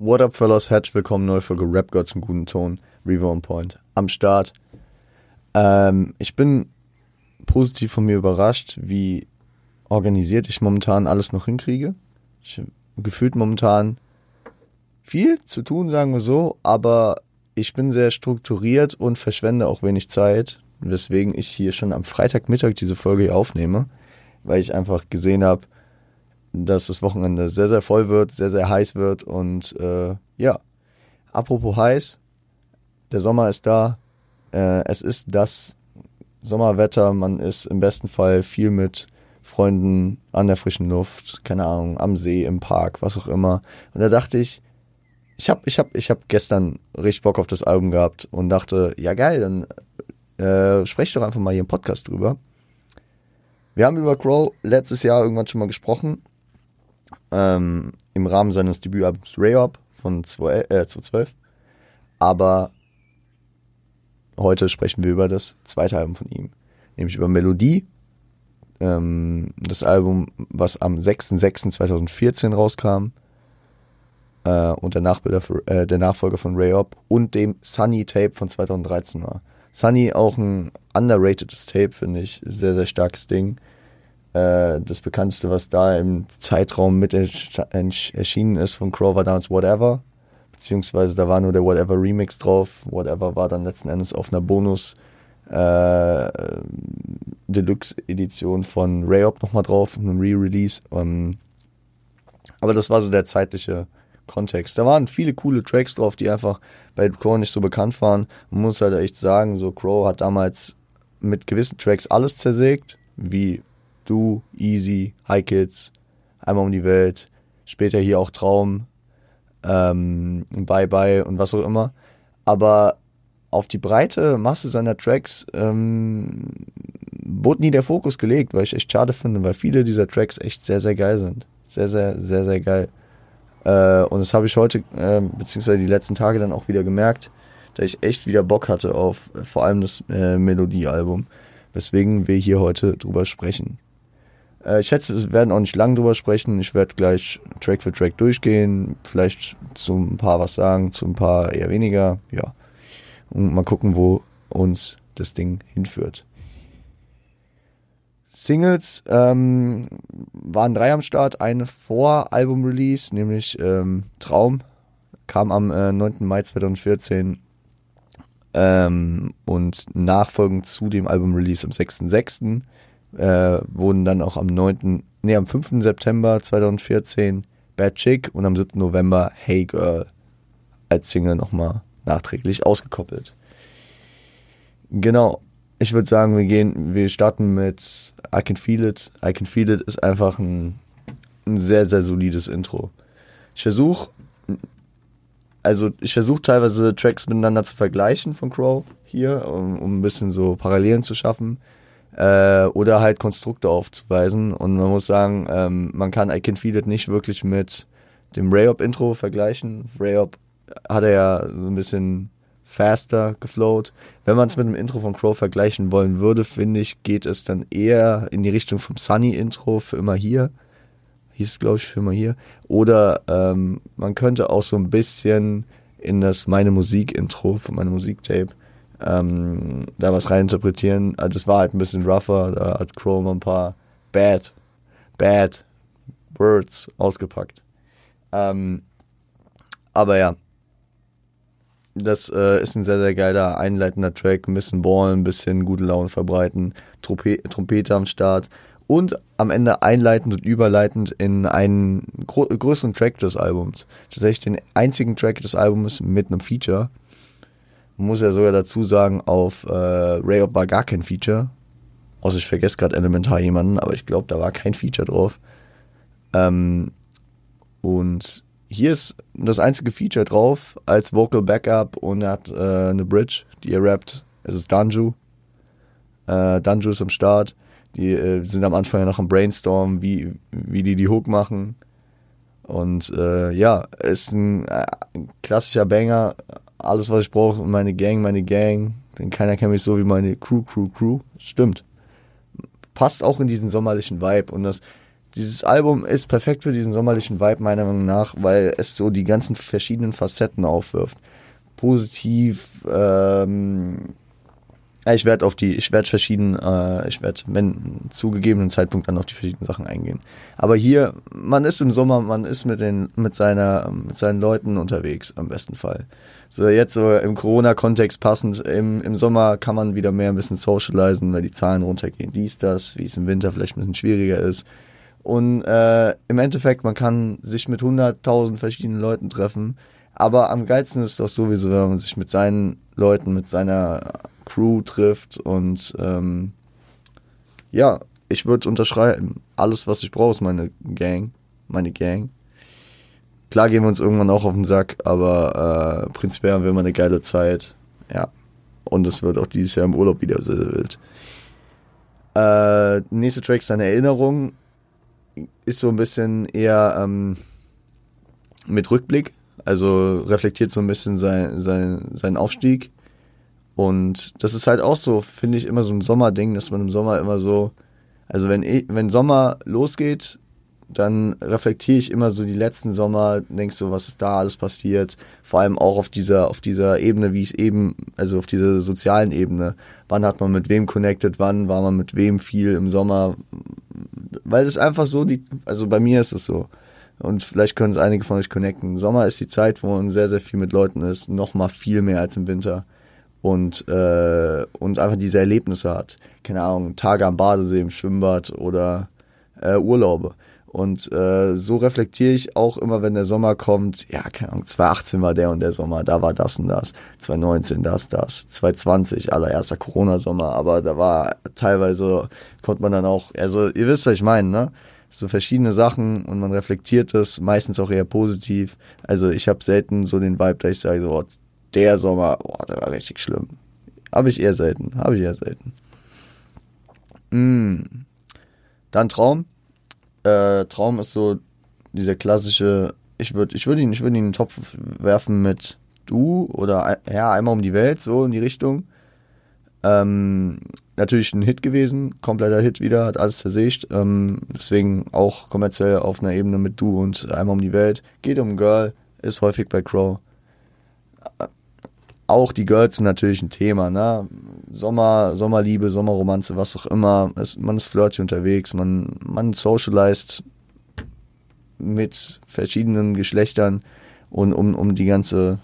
What up, fellas? Herzlich willkommen, neue Folge Rap God zum guten Ton. Revo on Point am Start. Ähm, ich bin positiv von mir überrascht, wie organisiert ich momentan alles noch hinkriege. Ich gefühlt momentan viel zu tun, sagen wir so, aber ich bin sehr strukturiert und verschwende auch wenig Zeit, weswegen ich hier schon am Freitagmittag diese Folge hier aufnehme, weil ich einfach gesehen habe, dass das Wochenende sehr, sehr voll wird, sehr, sehr heiß wird und äh, ja, apropos heiß, der Sommer ist da, äh, es ist das Sommerwetter, man ist im besten Fall viel mit Freunden an der frischen Luft, keine Ahnung, am See, im Park, was auch immer. Und da dachte ich, ich habe ich hab, ich hab gestern richtig Bock auf das Album gehabt und dachte, ja geil, dann äh, sprech doch einfach mal hier im Podcast drüber. Wir haben über Crow letztes Jahr irgendwann schon mal gesprochen ähm, im Rahmen seines Debütalbums Rayop von 2012. Äh, Aber heute sprechen wir über das zweite Album von ihm, nämlich über Melodie. Ähm, das Album, was am 6.6.2014 rauskam äh, und der, Nachbilder für, äh, der Nachfolger von Rayop und dem Sunny Tape von 2013 war. Sunny auch ein underratedes Tape, finde ich. Sehr, sehr starkes Ding. Äh, das bekannteste, was da im Zeitraum mit erschienen ist von Crow, war damals Whatever. Beziehungsweise da war nur der Whatever Remix drauf. Whatever war dann letzten Endes auf einer Bonus äh, Deluxe-Edition von Rayop nochmal drauf, einem Re-Release. Ähm, aber das war so der zeitliche Kontext. Da waren viele coole Tracks drauf, die einfach bei Crow nicht so bekannt waren. Man muss halt echt sagen, so Crow hat damals mit gewissen Tracks alles zersägt, wie du, Easy, High Kids, einmal um die Welt, später hier auch Traum, ähm, Bye Bye und was auch immer. Aber auf die breite Masse seiner Tracks ähm, wurde nie der Fokus gelegt, weil ich echt schade finde, weil viele dieser Tracks echt sehr, sehr geil sind. Sehr, sehr, sehr, sehr geil. Äh, und das habe ich heute, äh, beziehungsweise die letzten Tage dann auch wieder gemerkt, dass ich echt wieder Bock hatte auf äh, vor allem das äh, Melodiealbum, weswegen wir hier heute drüber sprechen. Äh, ich schätze, wir werden auch nicht lang drüber sprechen. Ich werde gleich Track für Track durchgehen, vielleicht zu ein paar was sagen, zu ein paar eher weniger, ja. Und mal gucken, wo uns das Ding hinführt. Singles ähm, waren drei am Start, eine vor Album-Release, nämlich ähm, Traum, kam am äh, 9. Mai 2014 ähm, und nachfolgend zu dem Album-Release am 6.6 äh, wurden dann auch am 9., nee, am 5. September 2014 Bad Chick und am 7. November Hey Girl als Single nochmal nachträglich ausgekoppelt. Genau. Ich würde sagen, wir gehen, wir starten mit I Can Feel It. I Can Feel It ist einfach ein, ein sehr, sehr solides Intro. Ich versuche, also ich versuche teilweise Tracks miteinander zu vergleichen von Crow hier, um, um ein bisschen so Parallelen zu schaffen äh, oder halt Konstrukte aufzuweisen. Und man muss sagen, ähm, man kann I Can Feel It nicht wirklich mit dem Rayop-Intro vergleichen. Rayop hat er ja so ein bisschen faster geflowt. Wenn man es mit dem Intro von Crow vergleichen wollen würde, finde ich, geht es dann eher in die Richtung vom Sunny-Intro für immer hier. Hieß es, glaube ich, für immer hier. Oder ähm, man könnte auch so ein bisschen in das Meine Musik-Intro von meinem Musiktape ähm, da was reininterpretieren. Also das war halt ein bisschen rougher, da hat Chrome ein paar bad, bad Words ausgepackt. Ähm, aber ja, das äh, ist ein sehr, sehr geiler einleitender Track, ein bisschen ballen, ein bisschen gute Laune verbreiten, Trompe Trompete am Start und am Ende einleitend und überleitend in einen größeren Track des Albums. Tatsächlich den einzigen Track des Albums mit einem Feature. Muss ja sogar dazu sagen, auf äh, Ray war gar kein Feature. Außer ich vergesse gerade elementar jemanden, aber ich glaube, da war kein Feature drauf. Ähm, und hier ist das einzige Feature drauf als Vocal Backup und er hat äh, eine Bridge, die er rappt. Es ist Danju. Äh, Danju ist am Start. Die äh, sind am Anfang ja noch am Brainstorm, wie, wie die die Hook machen. Und äh, ja, ist ein, ein äh, klassischer Banger, alles, was ich brauche, meine Gang, meine Gang. Denn keiner kennt mich so wie meine Crew, Crew, Crew. Stimmt. Passt auch in diesen sommerlichen Vibe. Und das, dieses Album ist perfekt für diesen sommerlichen Vibe, meiner Meinung nach, weil es so die ganzen verschiedenen Facetten aufwirft. Positiv, ähm, ich werde auf die, ich werde verschieden, äh, ich werde, wenn zugegebenen Zeitpunkt dann auf die verschiedenen Sachen eingehen. Aber hier, man ist im Sommer, man ist mit den, mit seiner, mit seinen Leuten unterwegs, am besten Fall. So jetzt so im Corona-Kontext passend, im, im Sommer kann man wieder mehr ein bisschen socialisen, weil die Zahlen runtergehen, dies, das, wie es im Winter vielleicht ein bisschen schwieriger ist. Und äh, im Endeffekt, man kann sich mit 100.000 verschiedenen Leuten treffen. Aber am geilsten ist doch sowieso, wenn man sich mit seinen Leuten, mit seiner Crew trifft und ähm, ja, ich würde unterschreiben. Alles, was ich brauche, ist meine Gang. Meine Gang. Klar gehen wir uns irgendwann auch auf den Sack, aber äh, prinzipiell haben wir immer eine geile Zeit. Ja. Und es wird auch dieses Jahr im Urlaub wieder sehr, sehr wild. Äh, nächste Track ist eine Erinnerung. Ist so ein bisschen eher ähm, mit Rückblick. Also reflektiert so ein bisschen sein, sein, seinen Aufstieg. Und das ist halt auch so, finde ich, immer so ein Sommerding, dass man im Sommer immer so, also wenn, ich, wenn Sommer losgeht, dann reflektiere ich immer so die letzten Sommer, denkst so, was ist da alles passiert, vor allem auch auf dieser, auf dieser Ebene, wie ich es eben, also auf dieser sozialen Ebene. Wann hat man mit wem connected, wann war man mit wem viel im Sommer, weil es einfach so, die, also bei mir ist es so. Und vielleicht können es einige von euch connecten. Sommer ist die Zeit, wo man sehr, sehr viel mit Leuten ist, noch mal viel mehr als im Winter und, äh, und einfach diese Erlebnisse hat. Keine Ahnung, Tage am Badesee, im Schwimmbad oder äh, Urlaube. Und äh, so reflektiere ich auch immer, wenn der Sommer kommt, ja, keine Ahnung, 2018 war der und der Sommer, da war das und das, 2019 das, das, 2020, allererster Corona-Sommer, aber da war teilweise, konnte man dann auch, also ihr wisst, was ich meine, ne? So verschiedene Sachen und man reflektiert es, meistens auch eher positiv. Also ich habe selten so den Vibe, dass ich sage, so, oh, der Sommer, boah, der war richtig schlimm. Habe ich eher selten, habe ich eher selten. Mm. Dann Traum. Äh, Traum ist so dieser klassische, ich würde ich würd ihn, würd ihn in den Topf werfen mit du oder ja, einmal um die Welt, so in die Richtung. Ähm, natürlich ein Hit gewesen, kompletter Hit wieder, hat alles zersägt. Ähm, deswegen auch kommerziell auf einer Ebene mit du und einmal um die Welt. Geht um Girl, ist häufig bei Crow auch die Girls sind natürlich ein Thema, ne? Sommer, Sommerliebe, Sommerromanze, was auch immer. Es, man ist flirty unterwegs, man, man socialized mit verschiedenen Geschlechtern und um, um die ganze,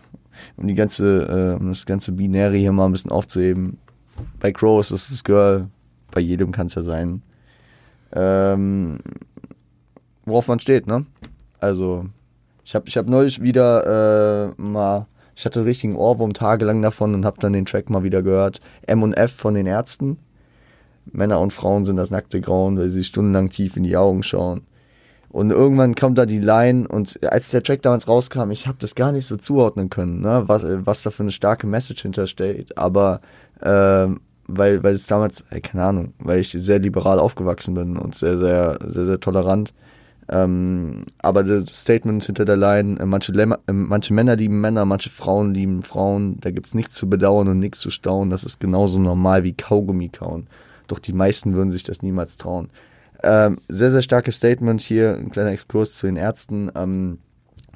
um die ganze, äh, um das ganze Binäre hier mal ein bisschen aufzuheben. Bei Crow ist es das Girl, bei jedem kann es ja sein. Ähm, worauf man steht, ne? Also, ich habe ich hab neulich wieder äh, mal ich hatte richtigen Ohrwurm tagelang davon und habe dann den Track mal wieder gehört. M und F von den Ärzten. Männer und Frauen sind das nackte Grauen, weil sie stundenlang tief in die Augen schauen. Und irgendwann kommt da die Line und als der Track damals rauskam, ich habe das gar nicht so zuordnen können, ne? was, was da für eine starke Message hintersteht. Aber ähm, weil, weil es damals, äh, keine Ahnung, weil ich sehr liberal aufgewachsen bin und sehr, sehr, sehr, sehr tolerant, ähm, aber das Statement hinter der Line, äh, manche, Lämmer, äh, manche Männer lieben Männer, manche Frauen lieben Frauen, da gibt's nichts zu bedauern und nichts zu staunen, das ist genauso normal wie Kaugummi kauen. Doch die meisten würden sich das niemals trauen. Ähm, sehr, sehr starkes Statement hier, ein kleiner Exkurs zu den Ärzten. Ähm,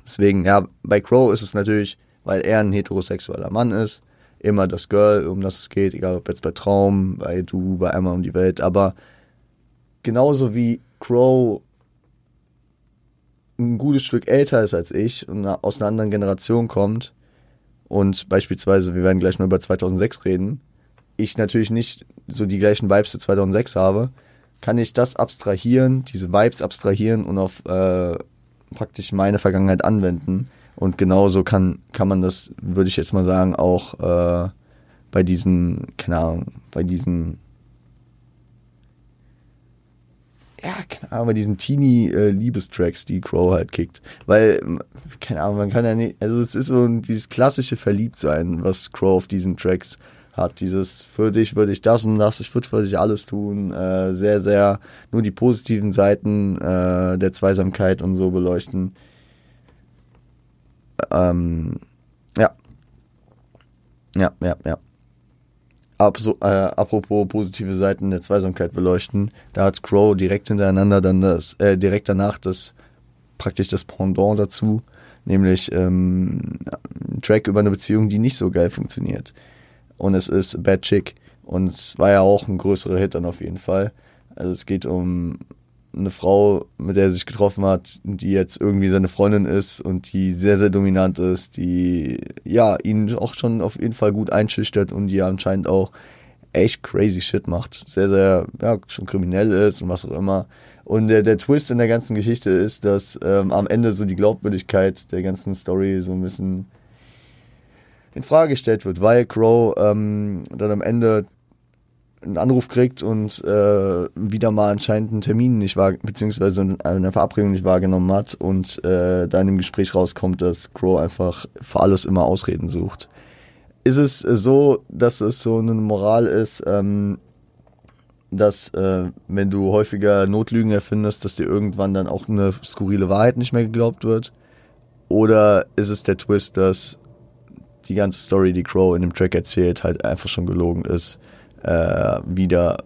deswegen, ja, bei Crow ist es natürlich, weil er ein heterosexueller Mann ist, immer das Girl, um das es geht, egal ob jetzt bei Traum, bei Du, bei Einmal um die Welt, aber genauso wie Crow ein gutes Stück älter ist als ich und aus einer anderen Generation kommt und beispielsweise, wir werden gleich nur über 2006 reden, ich natürlich nicht so die gleichen Vibes zu 2006 habe, kann ich das abstrahieren, diese Vibes abstrahieren und auf äh, praktisch meine Vergangenheit anwenden. Und genauso kann, kann man das, würde ich jetzt mal sagen, auch äh, bei diesen, keine Ahnung, bei diesen ja, keine Ahnung, bei diesen Teenie-Liebestracks, die Crow halt kickt. Weil, keine Ahnung, man kann ja nicht, also es ist so dieses klassische Verliebtsein, was Crow auf diesen Tracks hat. Dieses, für dich würde ich das und das, ich würde für dich alles tun. Äh, sehr, sehr nur die positiven Seiten äh, der Zweisamkeit und so beleuchten. Ähm, ja. Ja, ja, ja. ab, so, äh, apropos positive Seiten der Zweisamkeit beleuchten, da hat Crow direkt hintereinander dann das, äh, direkt danach das praktisch das Pendant dazu, nämlich ähm, ein Track über eine Beziehung, die nicht so geil funktioniert. Und es ist Bad Chick. Und es war ja auch ein größerer Hit dann auf jeden Fall. Also es geht um eine Frau, mit der er sich getroffen hat, die jetzt irgendwie seine Freundin ist und die sehr, sehr dominant ist, die ja ihn auch schon auf jeden Fall gut einschüchtert und die anscheinend auch echt crazy Shit macht. Sehr, sehr, ja, schon kriminell ist und was auch immer. Und der, der Twist in der ganzen Geschichte ist, dass ähm, am Ende so die Glaubwürdigkeit der ganzen Story so ein bisschen in Frage gestellt wird, weil Crow ähm, dann am Ende einen Anruf kriegt und äh, wieder mal anscheinend einen Termin nicht war, beziehungsweise eine Verabredung nicht wahrgenommen hat und äh, dann im Gespräch rauskommt, dass Crow einfach für alles immer Ausreden sucht. Ist es so, dass es so eine Moral ist, ähm, dass äh, wenn du häufiger Notlügen erfindest, dass dir irgendwann dann auch eine skurrile Wahrheit nicht mehr geglaubt wird? Oder ist es der Twist, dass die ganze Story, die Crow in dem Track erzählt, halt einfach schon gelogen ist? äh, wieder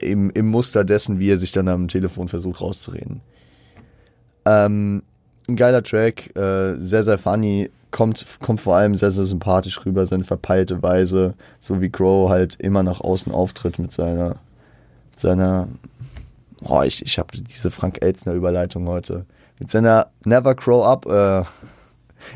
im, im Muster dessen, wie er sich dann am Telefon versucht rauszureden. Ähm, ein geiler Track, äh, sehr, sehr funny, kommt, kommt vor allem sehr, sehr sympathisch rüber, seine verpeilte Weise, so wie Crow halt immer nach außen auftritt mit seiner, seiner, oh, ich, ich habe diese Frank Elzner Überleitung heute, mit seiner Never Crow Up äh,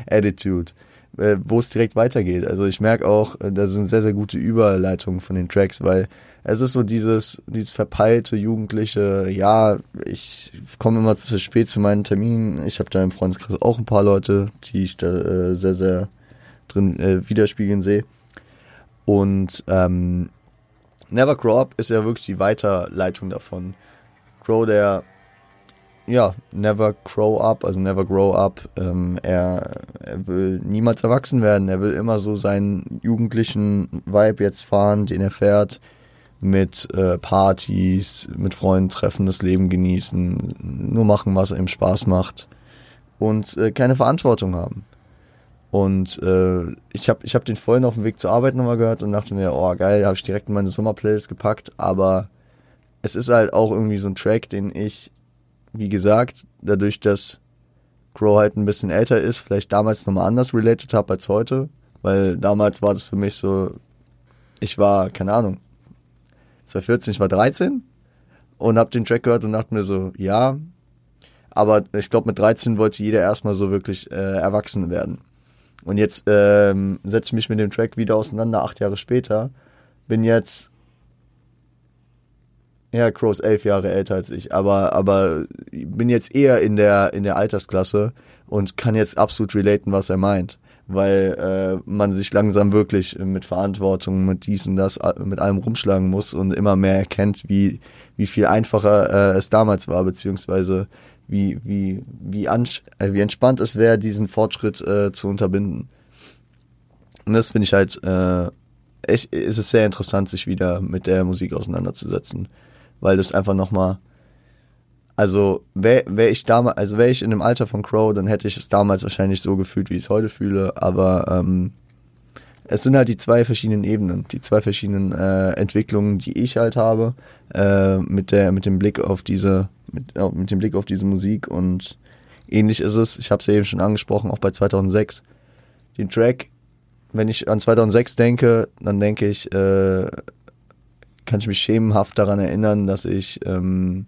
Attitude äh, wo es direkt weitergeht. Also ich merke auch, äh, da sind sehr, sehr gute Überleitungen von den Tracks, weil es ist so dieses, dieses verpeilte Jugendliche, ja, ich komme immer zu spät zu meinen Terminen. Ich habe da im Freundeskreis auch ein paar Leute, die ich da äh, sehr, sehr drin äh, widerspiegeln sehe. Und ähm, Never Grow Up ist ja wirklich die Weiterleitung davon. Crow, der ja, never grow up, also never grow up. Ähm, er, er will niemals erwachsen werden. Er will immer so seinen jugendlichen Vibe jetzt fahren, den er fährt. Mit äh, Partys, mit Freunden treffen, das Leben genießen, nur machen, was ihm Spaß macht. Und äh, keine Verantwortung haben. Und äh, ich habe ich hab den vorhin auf dem Weg zur Arbeit nochmal gehört und dachte mir, oh geil, habe ich direkt in meine Sommerplaylist gepackt. Aber es ist halt auch irgendwie so ein Track, den ich wie gesagt, dadurch, dass Crow halt ein bisschen älter ist, vielleicht damals nochmal anders related habe als heute, weil damals war das für mich so, ich war, keine Ahnung, 2014, ich war 13 und habe den Track gehört und dachte mir so, ja, aber ich glaube, mit 13 wollte jeder erstmal so wirklich äh, erwachsen werden. Und jetzt ähm, setze ich mich mit dem Track wieder auseinander, acht Jahre später. Bin jetzt ja, Crow ist elf Jahre älter als ich, aber, aber bin jetzt eher in der, in der Altersklasse und kann jetzt absolut relaten, was er meint. Weil äh, man sich langsam wirklich mit Verantwortung, mit dies und das, mit allem rumschlagen muss und immer mehr erkennt, wie, wie viel einfacher äh, es damals war, beziehungsweise wie, wie, wie, äh, wie entspannt es wäre, diesen Fortschritt äh, zu unterbinden. Und das finde ich halt, äh, echt, ist es sehr interessant, sich wieder mit der Musik auseinanderzusetzen weil das einfach nochmal, also wäre wär ich damals, also wäre ich in dem Alter von Crow, dann hätte ich es damals wahrscheinlich so gefühlt, wie ich es heute fühle, aber ähm, es sind halt die zwei verschiedenen Ebenen, die zwei verschiedenen äh, Entwicklungen, die ich halt habe, äh, mit der, mit dem Blick auf diese, mit, äh, mit dem Blick auf diese Musik und ähnlich ist es, ich habe es ja eben schon angesprochen, auch bei 2006. Den Track, wenn ich an 2006 denke, dann denke ich, äh, kann ich mich schemenhaft daran erinnern, dass ich ähm,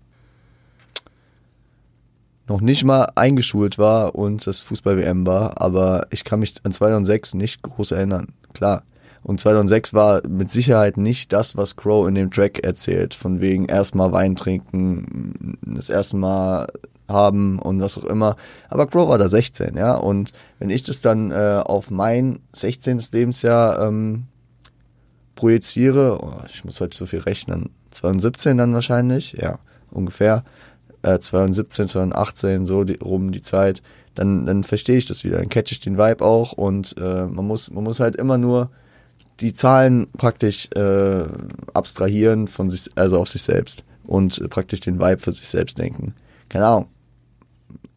noch nicht mal eingeschult war und das Fußball-WM war, aber ich kann mich an 2006 nicht groß erinnern. Klar. Und 2006 war mit Sicherheit nicht das, was Crow in dem Track erzählt, von wegen erstmal Wein trinken, das erste Mal haben und was auch immer. Aber Crow war da 16, ja. Und wenn ich das dann äh, auf mein 16. Lebensjahr ähm, projiziere, oh, ich muss heute so viel rechnen, 2017 dann wahrscheinlich, ja, ungefähr, äh, 2017, 2018, so die, rum die Zeit, dann, dann verstehe ich das wieder, dann catch ich den Vibe auch und äh, man, muss, man muss halt immer nur die Zahlen praktisch äh, abstrahieren von sich, also auf sich selbst und äh, praktisch den Vibe für sich selbst denken. Keine Ahnung.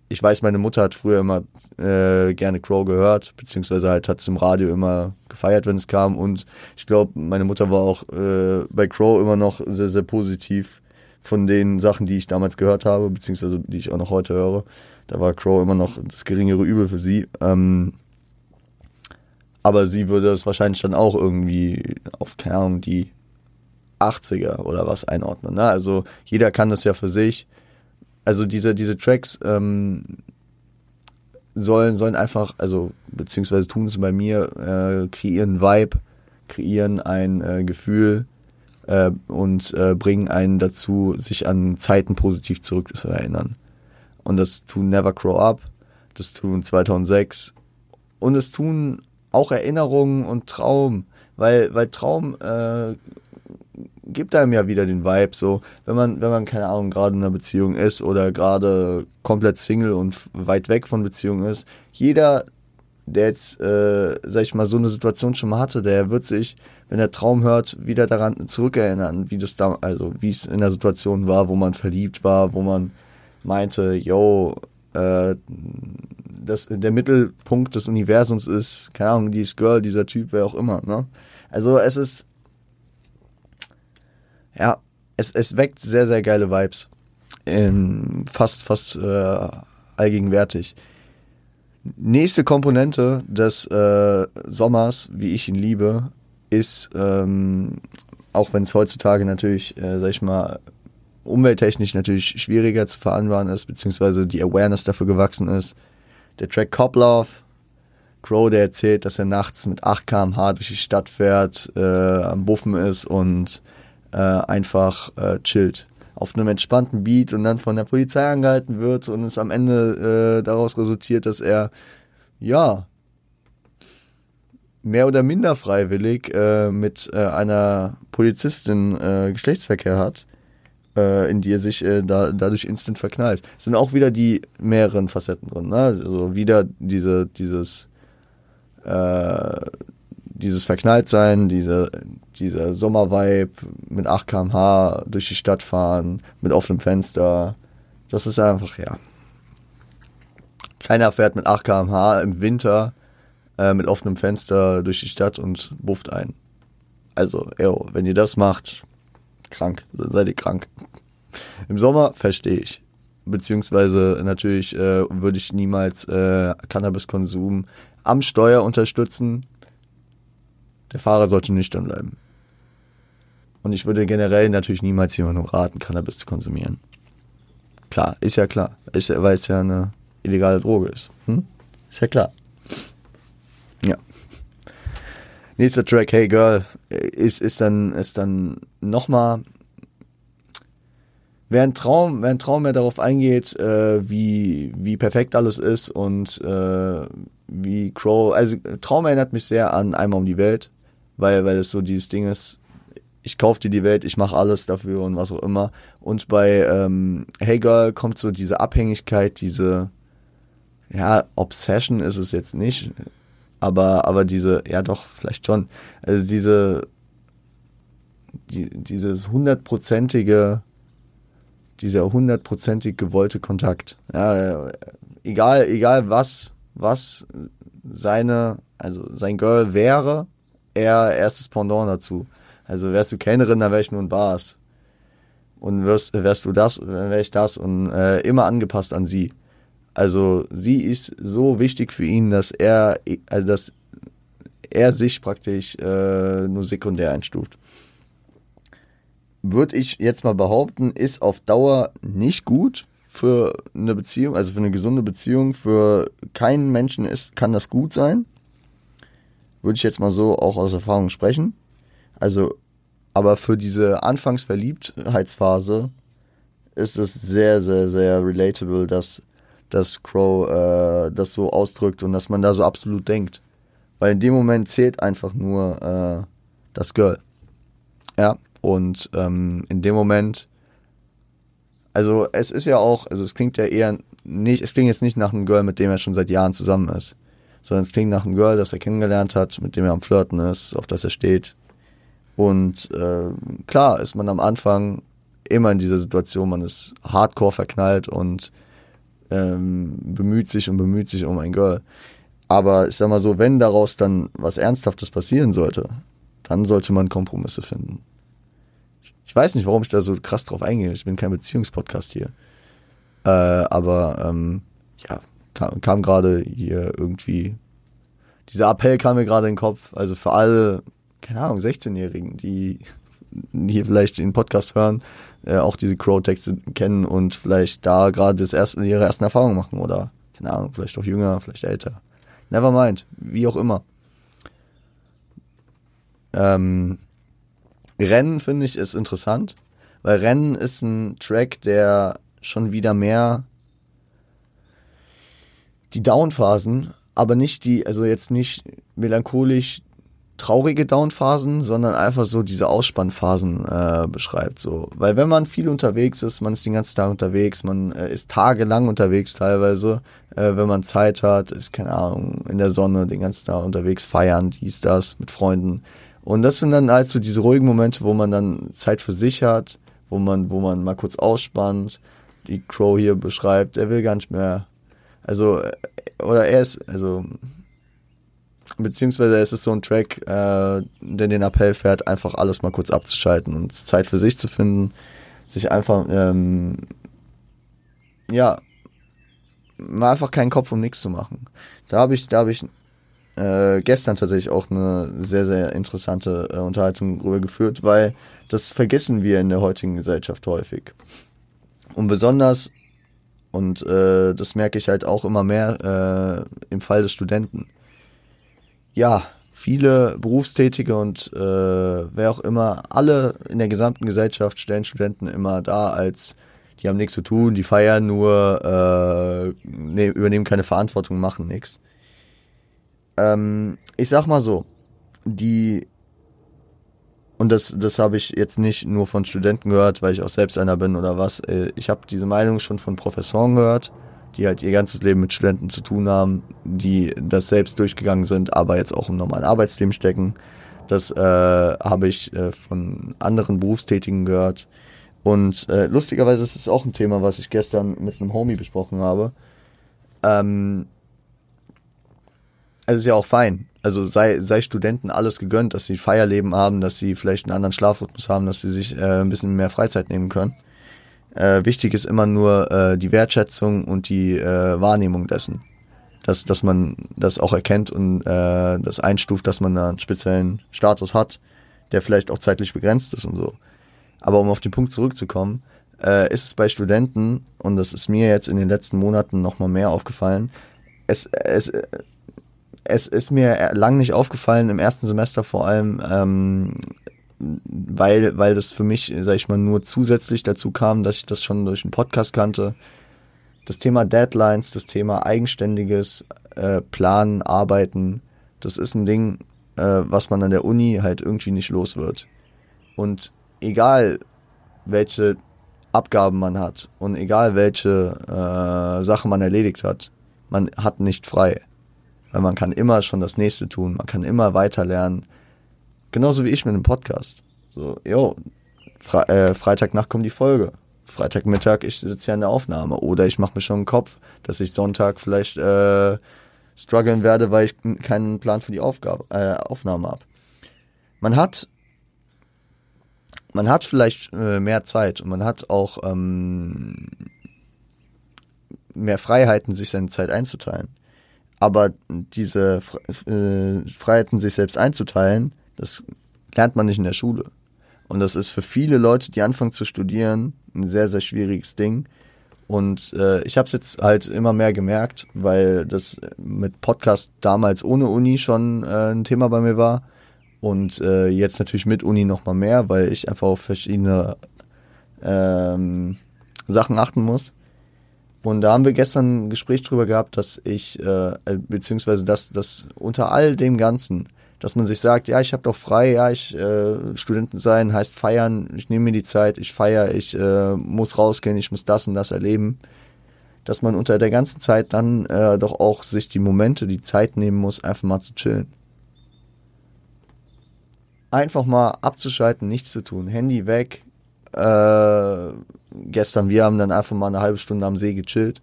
Ich weiß, meine Mutter hat früher immer äh, gerne Crow gehört, beziehungsweise halt hat es im Radio immer gefeiert, wenn es kam. Und ich glaube, meine Mutter war auch äh, bei Crow immer noch sehr, sehr positiv von den Sachen, die ich damals gehört habe, beziehungsweise die ich auch noch heute höre. Da war Crow immer noch das geringere Übel für sie. Ähm, aber sie würde es wahrscheinlich dann auch irgendwie auf, Ahnung, die 80er oder was einordnen. Ne? Also jeder kann das ja für sich also diese, diese Tracks ähm, sollen, sollen einfach, also beziehungsweise tun es bei mir, äh, kreieren Vibe, kreieren ein äh, Gefühl äh, und äh, bringen einen dazu, sich an Zeiten positiv zurück zu erinnern. Und das tun Never Grow Up, das tun 2006 und es tun auch Erinnerungen und Traum, weil, weil Traum äh, gibt einem ja wieder den Vibe, so, wenn man, wenn man, keine Ahnung, gerade in einer Beziehung ist oder gerade komplett Single und weit weg von Beziehung ist. Jeder, der jetzt, äh, sag ich mal, so eine Situation schon mal hatte, der wird sich, wenn er Traum hört, wieder daran zurückerinnern, wie das da, also wie es in der Situation war, wo man verliebt war, wo man meinte, yo, äh, das, der Mittelpunkt des Universums ist, keine Ahnung, dieses Girl, dieser Typ, wer auch immer, ne? Also es ist ja, es, es weckt sehr, sehr geile Vibes. Ähm, fast, fast äh, allgegenwärtig. Nächste Komponente des äh, Sommers, wie ich ihn liebe, ist, ähm, auch wenn es heutzutage natürlich, äh, sag ich mal, umwelttechnisch natürlich schwieriger zu vereinbaren ist, beziehungsweise die Awareness dafür gewachsen ist. Der Track Cop Love, Crow, der erzählt, dass er nachts mit 8 km/h durch die Stadt fährt, äh, am Buffen ist und äh, einfach äh, chillt. Auf einem entspannten Beat und dann von der Polizei angehalten wird und es am Ende äh, daraus resultiert, dass er, ja, mehr oder minder freiwillig äh, mit äh, einer Polizistin äh, Geschlechtsverkehr hat, äh, in die er sich äh, da, dadurch instant verknallt. Es sind auch wieder die mehreren Facetten drin. Ne? Also wieder diese, dieses äh, dieses Verknalltsein, diese, dieser Sommervibe mit 8 km/h durch die Stadt fahren, mit offenem Fenster. Das ist einfach, ja. Keiner fährt mit 8 km/h im Winter äh, mit offenem Fenster durch die Stadt und bufft ein. Also, yo, wenn ihr das macht, krank, dann seid ihr krank. Im Sommer verstehe ich. Beziehungsweise natürlich äh, würde ich niemals äh, Cannabiskonsum am Steuer unterstützen, der Fahrer sollte nüchtern bleiben. Und ich würde generell natürlich niemals jemandem raten, Cannabis zu konsumieren. Klar, ist ja klar. Ist, weil es ja eine illegale Droge ist. Hm? Ist ja klar. Ja. Nächster Track, Hey Girl, ist, ist dann, ist dann nochmal, wer ein Traum, wer ein Traum mehr darauf eingeht, äh, wie, wie perfekt alles ist und äh, wie Crow, also Traum erinnert mich sehr an Einmal um die Welt weil, weil es so dieses Ding ist, ich kaufe dir die Welt, ich mache alles dafür und was auch immer. Und bei ähm, Hey Girl kommt so diese Abhängigkeit, diese, ja, Obsession ist es jetzt nicht, aber, aber diese, ja doch, vielleicht schon, also diese, die, dieses hundertprozentige, dieser hundertprozentig gewollte Kontakt. Ja, egal, egal was, was seine, also sein Girl wäre, eher erstes Pendant dazu. Also wärst du Kellnerin, dann wär ich nur ein Bars. Und wirst, wärst du das, dann wär ich das und äh, immer angepasst an sie. Also sie ist so wichtig für ihn, dass er, also dass er sich praktisch äh, nur sekundär einstuft. Würde ich jetzt mal behaupten, ist auf Dauer nicht gut für eine Beziehung, also für eine gesunde Beziehung. Für keinen Menschen ist, kann das gut sein würde ich jetzt mal so auch aus Erfahrung sprechen. Also, aber für diese Anfangsverliebtheitsphase ist es sehr, sehr, sehr relatable, dass, dass Crow äh, das so ausdrückt und dass man da so absolut denkt. Weil in dem Moment zählt einfach nur äh, das Girl. Ja, und ähm, in dem Moment, also es ist ja auch, also es klingt ja eher nicht, es klingt jetzt nicht nach einem Girl, mit dem er schon seit Jahren zusammen ist sondern es klingt nach einem Girl, das er kennengelernt hat, mit dem er am Flirten ist, auf das er steht. Und äh, klar ist man am Anfang immer in dieser Situation, man ist hardcore verknallt und ähm, bemüht sich und bemüht sich um ein Girl. Aber ich sag mal so, wenn daraus dann was Ernsthaftes passieren sollte, dann sollte man Kompromisse finden. Ich weiß nicht, warum ich da so krass drauf eingehe. Ich bin kein Beziehungspodcast hier. Äh, aber ähm, ja, kam, kam gerade hier irgendwie. Dieser Appell kam mir gerade in den Kopf. Also für alle, keine Ahnung, 16-Jährigen, die hier vielleicht den Podcast hören, äh, auch diese Crow-Texte kennen und vielleicht da gerade erste, ihre ersten Erfahrungen machen oder, keine Ahnung, vielleicht auch jünger, vielleicht älter. Never mind, wie auch immer. Ähm, Rennen finde ich ist interessant, weil Rennen ist ein Track, der schon wieder mehr die Downphasen, aber nicht die, also jetzt nicht melancholisch traurige Downphasen, sondern einfach so diese Ausspannphasen äh, beschreibt. So, weil wenn man viel unterwegs ist, man ist den ganzen Tag unterwegs, man äh, ist tagelang unterwegs teilweise, äh, wenn man Zeit hat, ist keine Ahnung in der Sonne den ganzen Tag unterwegs feiern, dies das mit Freunden. Und das sind dann halt so diese ruhigen Momente, wo man dann Zeit für sich hat, wo man, wo man mal kurz ausspannt. Die Crow hier beschreibt, er will gar nicht mehr. Also, äh, oder er ist, also, beziehungsweise es ist so ein Track, äh, der den Appell fährt, einfach alles mal kurz abzuschalten und Zeit für sich zu finden, sich einfach, ähm, ja, mal einfach keinen Kopf um nichts zu machen. Da habe ich, da habe ich äh, gestern tatsächlich auch eine sehr, sehr interessante äh, Unterhaltung darüber geführt, weil das vergessen wir in der heutigen Gesellschaft häufig. Und besonders, und äh, das merke ich halt auch immer mehr äh, im Fall des Studenten. Ja, viele Berufstätige und äh, wer auch immer, alle in der gesamten Gesellschaft stellen Studenten immer da als die haben nichts zu tun, die feiern nur, äh, ne, übernehmen keine Verantwortung, machen nichts. Ähm, ich sag mal so, die und das, das habe ich jetzt nicht nur von Studenten gehört, weil ich auch selbst einer bin oder was. Äh, ich habe diese Meinung schon von Professoren gehört, die halt ihr ganzes Leben mit Studenten zu tun haben, die das selbst durchgegangen sind, aber jetzt auch im normalen Arbeitsleben stecken. Das äh, habe ich äh, von anderen Berufstätigen gehört. Und äh, lustigerweise ist es auch ein Thema, was ich gestern mit einem Homie besprochen habe. Ähm, also ist ja auch fein. Also sei, sei Studenten alles gegönnt, dass sie Feierleben haben, dass sie vielleicht einen anderen Schlafrhythmus haben, dass sie sich äh, ein bisschen mehr Freizeit nehmen können. Äh, wichtig ist immer nur äh, die Wertschätzung und die äh, Wahrnehmung dessen. Dass, dass man das auch erkennt und äh, das einstuft, dass man einen speziellen Status hat, der vielleicht auch zeitlich begrenzt ist und so. Aber um auf den Punkt zurückzukommen, äh, ist es bei Studenten, und das ist mir jetzt in den letzten Monaten nochmal mehr aufgefallen, es, es, es ist mir lang nicht aufgefallen, im ersten Semester vor allem, ähm, weil, weil das für mich, sag ich mal, nur zusätzlich dazu kam, dass ich das schon durch einen Podcast kannte. Das Thema Deadlines, das Thema eigenständiges äh, Planen, Arbeiten, das ist ein Ding, äh, was man an der Uni halt irgendwie nicht los wird. Und egal, welche Abgaben man hat und egal, welche äh, Sache man erledigt hat, man hat nicht frei. Weil man kann immer schon das nächste tun, man kann immer weiter lernen. Genauso wie ich mit dem Podcast. So, jo, Fre äh, Freitagnacht kommt die Folge. Freitagmittag, ich sitze ja in der Aufnahme. Oder ich mache mir schon einen Kopf, dass ich Sonntag vielleicht äh, strugglen werde, weil ich keinen Plan für die Aufgabe, äh, Aufnahme habe. Man hat man hat vielleicht äh, mehr Zeit und man hat auch ähm, mehr Freiheiten, sich seine Zeit einzuteilen. Aber diese äh, Freiheiten, sich selbst einzuteilen, das lernt man nicht in der Schule. Und das ist für viele Leute, die anfangen zu studieren, ein sehr, sehr schwieriges Ding. Und äh, ich habe es jetzt halt immer mehr gemerkt, weil das mit Podcast damals ohne Uni schon äh, ein Thema bei mir war. Und äh, jetzt natürlich mit Uni nochmal mehr, weil ich einfach auf verschiedene ähm, Sachen achten muss. Und da haben wir gestern ein Gespräch drüber gehabt, dass ich, äh, äh, beziehungsweise dass, dass unter all dem Ganzen, dass man sich sagt, ja, ich habe doch frei, ja, ich äh, Studenten sein heißt feiern, ich nehme mir die Zeit, ich feiere, ich äh, muss rausgehen, ich muss das und das erleben, dass man unter der ganzen Zeit dann äh, doch auch sich die Momente, die Zeit nehmen muss, einfach mal zu chillen. Einfach mal abzuschalten, nichts zu tun, Handy weg, äh, gestern, wir haben dann einfach mal eine halbe Stunde am See gechillt.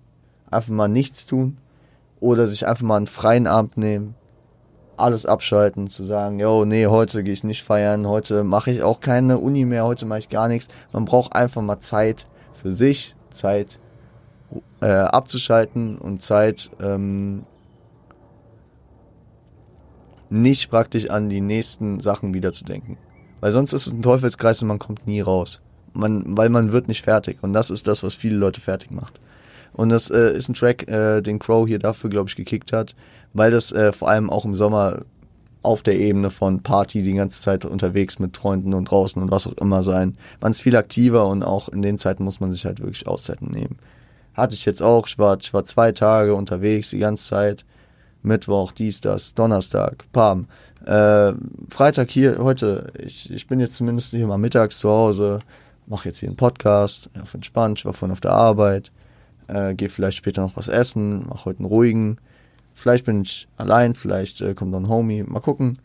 einfach mal nichts tun oder sich einfach mal einen freien Abend nehmen, alles abschalten, zu sagen, yo, nee, heute gehe ich nicht feiern, heute mache ich auch keine Uni mehr, heute mache ich gar nichts. Man braucht einfach mal Zeit für sich, Zeit äh, abzuschalten und Zeit ähm, nicht praktisch an die nächsten Sachen wiederzudenken. Weil sonst ist es ein Teufelskreis und man kommt nie raus. Man, weil man wird nicht fertig. Und das ist das, was viele Leute fertig macht. Und das äh, ist ein Track, äh, den Crow hier dafür, glaube ich, gekickt hat, weil das äh, vor allem auch im Sommer auf der Ebene von Party die ganze Zeit unterwegs mit Freunden und draußen und was auch immer sein. Man ist viel aktiver und auch in den Zeiten muss man sich halt wirklich Auszeiten nehmen. Hatte ich jetzt auch, ich war, ich war zwei Tage unterwegs die ganze Zeit. Mittwoch, dies, das, Donnerstag, Pam. Äh, Freitag hier, heute, ich, ich bin jetzt zumindest hier mal mittags zu Hause, mache jetzt hier einen Podcast, auf entspannt, ich war vorhin auf der Arbeit, äh, gehe vielleicht später noch was essen, mache heute einen ruhigen. Vielleicht bin ich allein, vielleicht äh, kommt noch ein Homie, mal gucken.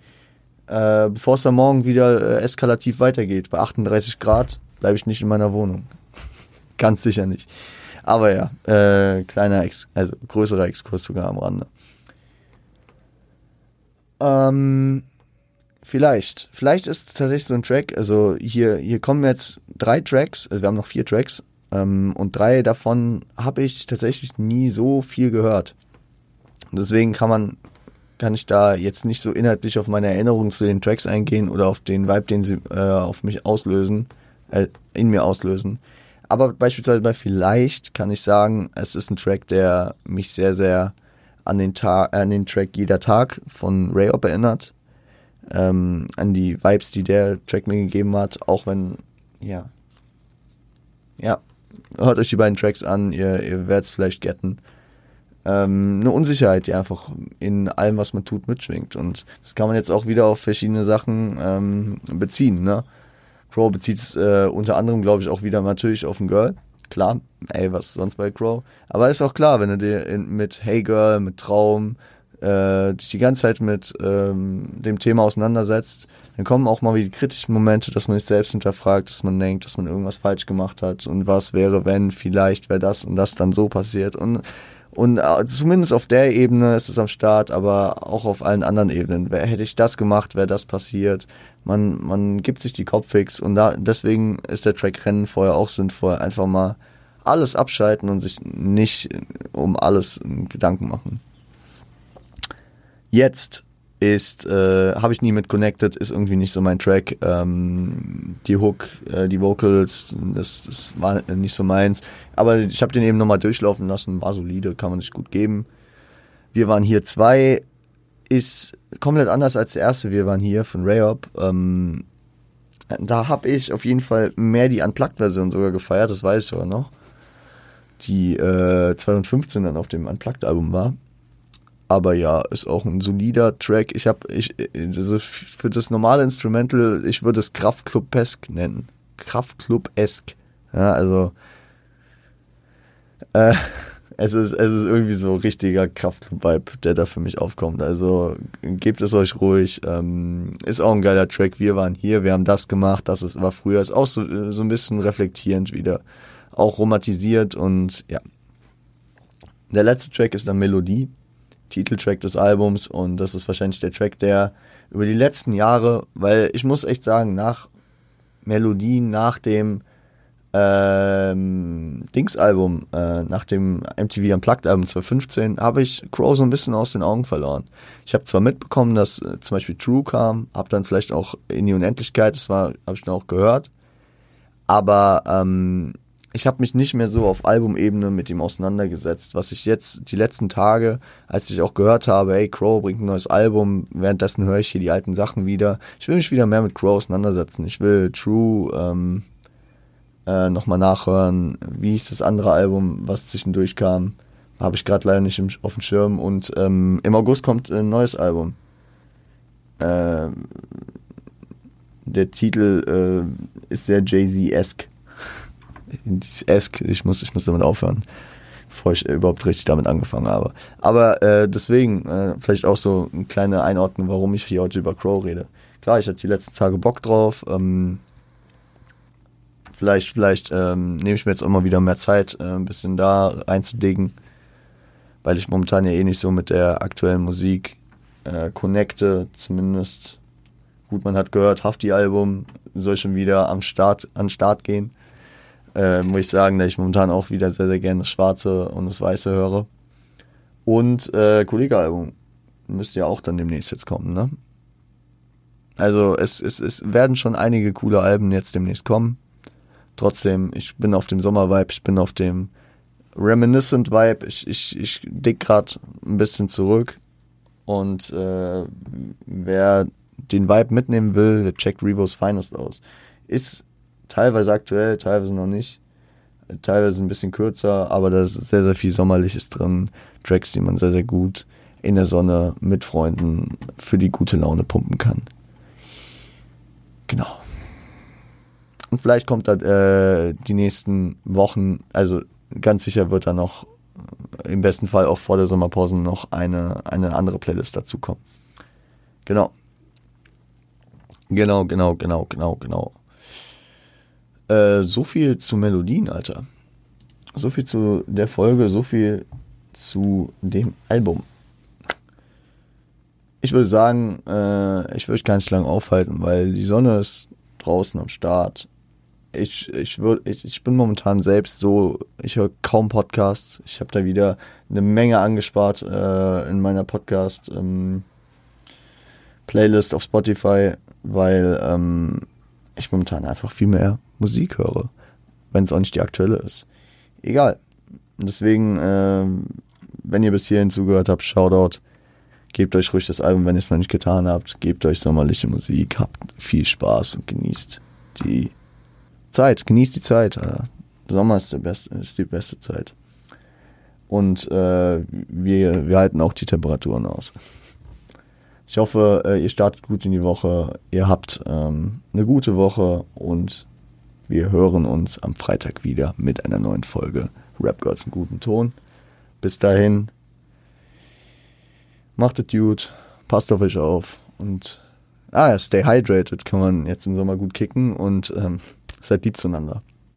Äh, Bevor es dann morgen wieder äh, eskalativ weitergeht, bei 38 Grad, bleibe ich nicht in meiner Wohnung. Ganz sicher nicht. Aber ja, äh, kleiner, Ex also größerer Exkurs sogar am Rande. Ähm, vielleicht. Vielleicht ist es tatsächlich so ein Track. Also hier, hier kommen jetzt drei Tracks. Also wir haben noch vier Tracks. Ähm, und drei davon habe ich tatsächlich nie so viel gehört. Und deswegen kann man, kann ich da jetzt nicht so inhaltlich auf meine Erinnerungen zu den Tracks eingehen oder auf den Vibe, den sie äh, auf mich auslösen, äh, in mir auslösen. Aber beispielsweise bei Vielleicht kann ich sagen, es ist ein Track, der mich sehr, sehr an den, Tag, an den Track Jeder Tag von Rayop erinnert. Ähm, an die Vibes, die der Track mir gegeben hat, auch wenn, ja. Ja, hört euch die beiden Tracks an, ihr, ihr werdet es vielleicht getten. Ähm, eine Unsicherheit, die einfach in allem, was man tut, mitschwingt. Und das kann man jetzt auch wieder auf verschiedene Sachen ähm, beziehen. Ne? Crow bezieht es äh, unter anderem, glaube ich, auch wieder natürlich auf ein Girl. Klar, ey, was sonst bei Crow. Aber ist auch klar, wenn du dir in, mit Hey Girl, mit Traum, äh, dich die ganze Zeit mit ähm, dem Thema auseinandersetzt, dann kommen auch mal wieder die kritischen Momente, dass man sich selbst hinterfragt, dass man denkt, dass man irgendwas falsch gemacht hat und was wäre, wenn, vielleicht wäre das und das dann so passiert. Und und äh, zumindest auf der Ebene ist es am Start, aber auch auf allen anderen Ebenen. Wer, hätte ich das gemacht, wäre das passiert. Man, man gibt sich die Kopffix und da, deswegen ist der Track Rennen vorher auch sinnvoll. Einfach mal alles abschalten und sich nicht um alles Gedanken machen. Jetzt ist, äh, habe ich nie mit connected, ist irgendwie nicht so mein Track. Ähm, die Hook, äh, die Vocals, das, das war nicht so meins. Aber ich habe den eben nochmal durchlaufen lassen, war solide, kann man sich gut geben. Wir waren hier zwei, ist komplett anders als der erste. Wir waren hier von Rayop. Ähm, da habe ich auf jeden Fall mehr die Unplugged-Version sogar gefeiert, das weiß ich sogar noch. Die äh, 2015 dann auf dem Unplugged-Album war. Aber ja, ist auch ein solider Track. Ich habe, ich, also für das normale Instrumental, ich würde es Kraftclub-esque nennen. Kraftclub-esque. Ja, also, äh, es ist, es ist irgendwie so richtiger Kraftclub-Vibe, der da für mich aufkommt. Also, gebt es euch ruhig. Ähm, ist auch ein geiler Track. Wir waren hier, wir haben das gemacht, das ist, war früher. Ist auch so, so ein bisschen reflektierend wieder. Auch romantisiert und ja. Der letzte Track ist dann Melodie. Titeltrack des Albums und das ist wahrscheinlich der Track, der über die letzten Jahre, weil ich muss echt sagen, nach Melodien, nach dem ähm, Dings-Album, äh, nach dem MTV Unplugged-Album 2015, habe ich Crow so ein bisschen aus den Augen verloren. Ich habe zwar mitbekommen, dass äh, zum Beispiel True kam, habe dann vielleicht auch in die Unendlichkeit, das habe ich dann auch gehört, aber ähm, ich habe mich nicht mehr so auf Albumebene mit ihm auseinandergesetzt. Was ich jetzt die letzten Tage, als ich auch gehört habe, hey, Crow bringt ein neues Album, währenddessen höre ich hier die alten Sachen wieder. Ich will mich wieder mehr mit Crow auseinandersetzen. Ich will True ähm, äh, nochmal nachhören. Wie ist das andere Album, was zwischendurch kam? Habe ich gerade leider nicht im, auf dem Schirm. Und ähm, im August kommt ein neues Album. Äh, der Titel äh, ist sehr Jay-Z-esque dieses Esk, ich muss, ich muss damit aufhören, bevor ich überhaupt richtig damit angefangen habe. Aber äh, deswegen, äh, vielleicht auch so eine kleine Einordnung, warum ich hier heute über Crow rede. Klar, ich hatte die letzten Tage Bock drauf. Ähm, vielleicht, vielleicht ähm, nehme ich mir jetzt auch mal wieder mehr Zeit, äh, ein bisschen da reinzudicken. weil ich momentan ja eh nicht so mit der aktuellen Musik äh, connecte, zumindest. Gut, man hat gehört, Hafti-Album soll schon wieder am Start, an Start gehen. Äh, muss ich sagen, dass ich momentan auch wieder sehr, sehr gerne das Schwarze und das Weiße höre. Und äh, Kollege-Album müsste ja auch dann demnächst jetzt kommen, ne? Also es, es, es werden schon einige coole Alben jetzt demnächst kommen. Trotzdem, ich bin auf dem Sommer-Vibe, ich bin auf dem Reminiscent-Vibe. Ich, ich, ich dick gerade ein bisschen zurück. Und äh, wer den Vibe mitnehmen will, der checkt Revo's Finest aus. Ist teilweise aktuell, teilweise noch nicht. Teilweise ein bisschen kürzer, aber da ist sehr, sehr viel Sommerliches drin. Tracks, die man sehr, sehr gut in der Sonne mit Freunden für die gute Laune pumpen kann. Genau. Und vielleicht kommt da äh, die nächsten Wochen, also ganz sicher wird da noch äh, im besten Fall auch vor der Sommerpause noch eine, eine andere Playlist dazu kommen. Genau. Genau, genau, genau, genau, genau. Äh, so viel zu Melodien, Alter. So viel zu der Folge, so viel zu dem Album. Ich würde sagen, äh, ich würde gar nicht lange aufhalten, weil die Sonne ist draußen am Start. Ich, ich, würd, ich, ich bin momentan selbst so, ich höre kaum Podcasts. Ich habe da wieder eine Menge angespart äh, in meiner Podcast ähm, Playlist auf Spotify, weil ähm, ich momentan einfach viel mehr Musik höre, wenn es auch nicht die aktuelle ist. Egal. Deswegen, äh, wenn ihr bis hierhin zugehört habt, Shoutout. Gebt euch ruhig das Album, wenn ihr es noch nicht getan habt. Gebt euch sommerliche Musik, habt viel Spaß und genießt die Zeit. Genießt die Zeit. Sommer ist, der beste, ist die beste Zeit. Und äh, wir, wir halten auch die Temperaturen aus. Ich hoffe, äh, ihr startet gut in die Woche. Ihr habt ähm, eine gute Woche und wir hören uns am Freitag wieder mit einer neuen Folge Rap Girls im guten Ton. Bis dahin, macht es gut, passt auf euch auf und ah, stay hydrated kann man jetzt im Sommer gut kicken und ähm, seid lieb zueinander.